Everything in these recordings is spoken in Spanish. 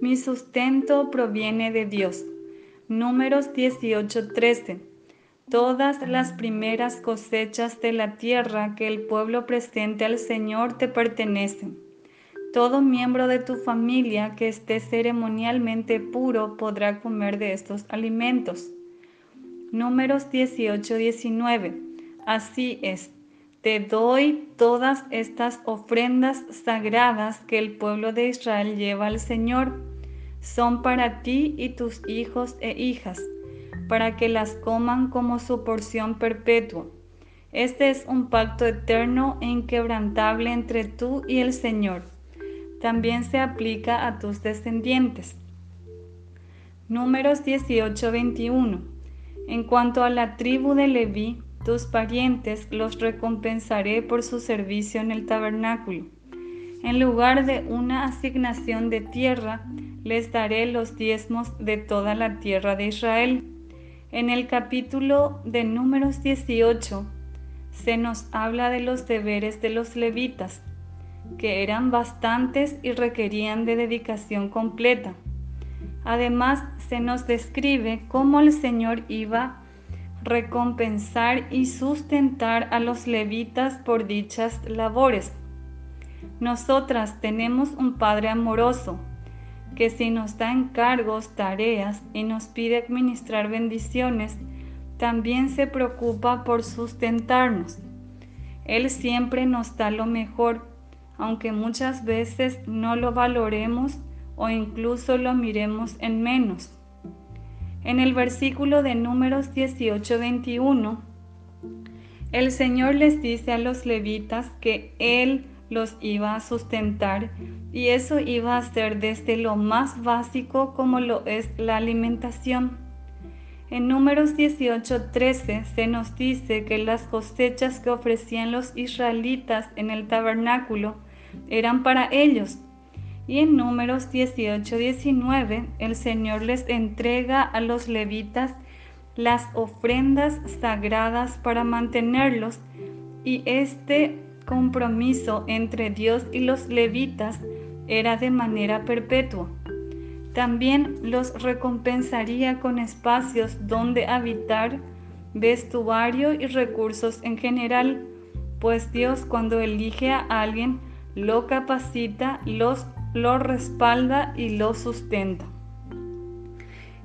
Mi sustento proviene de Dios. Números 18:13. Todas las primeras cosechas de la tierra que el pueblo presente al Señor te pertenecen. Todo miembro de tu familia que esté ceremonialmente puro podrá comer de estos alimentos. Números 18:19. Así es, te doy todas estas ofrendas sagradas que el pueblo de Israel lleva al Señor. Son para ti y tus hijos e hijas, para que las coman como su porción perpetua. Este es un pacto eterno e inquebrantable entre tú y el Señor. También se aplica a tus descendientes. Números 18:21 en cuanto a la tribu de Leví, tus parientes los recompensaré por su servicio en el tabernáculo. En lugar de una asignación de tierra, les daré los diezmos de toda la tierra de Israel. En el capítulo de números 18 se nos habla de los deberes de los levitas, que eran bastantes y requerían de dedicación completa. Además, se nos describe cómo el Señor iba a recompensar y sustentar a los levitas por dichas labores. Nosotras tenemos un Padre amoroso que si nos da encargos, tareas y nos pide administrar bendiciones, también se preocupa por sustentarnos. Él siempre nos da lo mejor, aunque muchas veces no lo valoremos o incluso lo miremos en menos. En el versículo de números 18-21, el Señor les dice a los levitas que Él los iba a sustentar y eso iba a ser desde lo más básico como lo es la alimentación. En números 18-13 se nos dice que las cosechas que ofrecían los israelitas en el tabernáculo eran para ellos y en números 18-19 el Señor les entrega a los levitas las ofrendas sagradas para mantenerlos y este compromiso entre Dios y los levitas era de manera perpetua. También los recompensaría con espacios donde habitar, vestuario y recursos en general, pues Dios cuando elige a alguien lo capacita, los lo respalda y lo sustenta.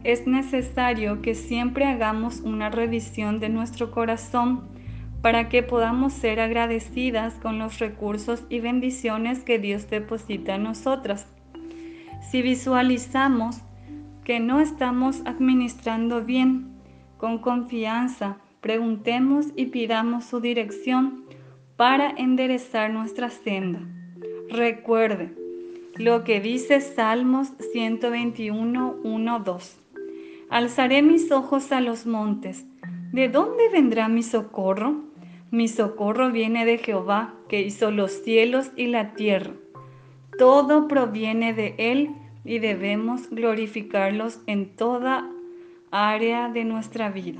Es necesario que siempre hagamos una revisión de nuestro corazón para que podamos ser agradecidas con los recursos y bendiciones que Dios deposita en nosotras. Si visualizamos que no estamos administrando bien, con confianza, preguntemos y pidamos su dirección para enderezar nuestra senda. Recuerde, lo que dice Salmos 121, 1, 2. Alzaré mis ojos a los montes. ¿De dónde vendrá mi socorro? Mi socorro viene de Jehová, que hizo los cielos y la tierra. Todo proviene de Él y debemos glorificarlos en toda área de nuestra vida.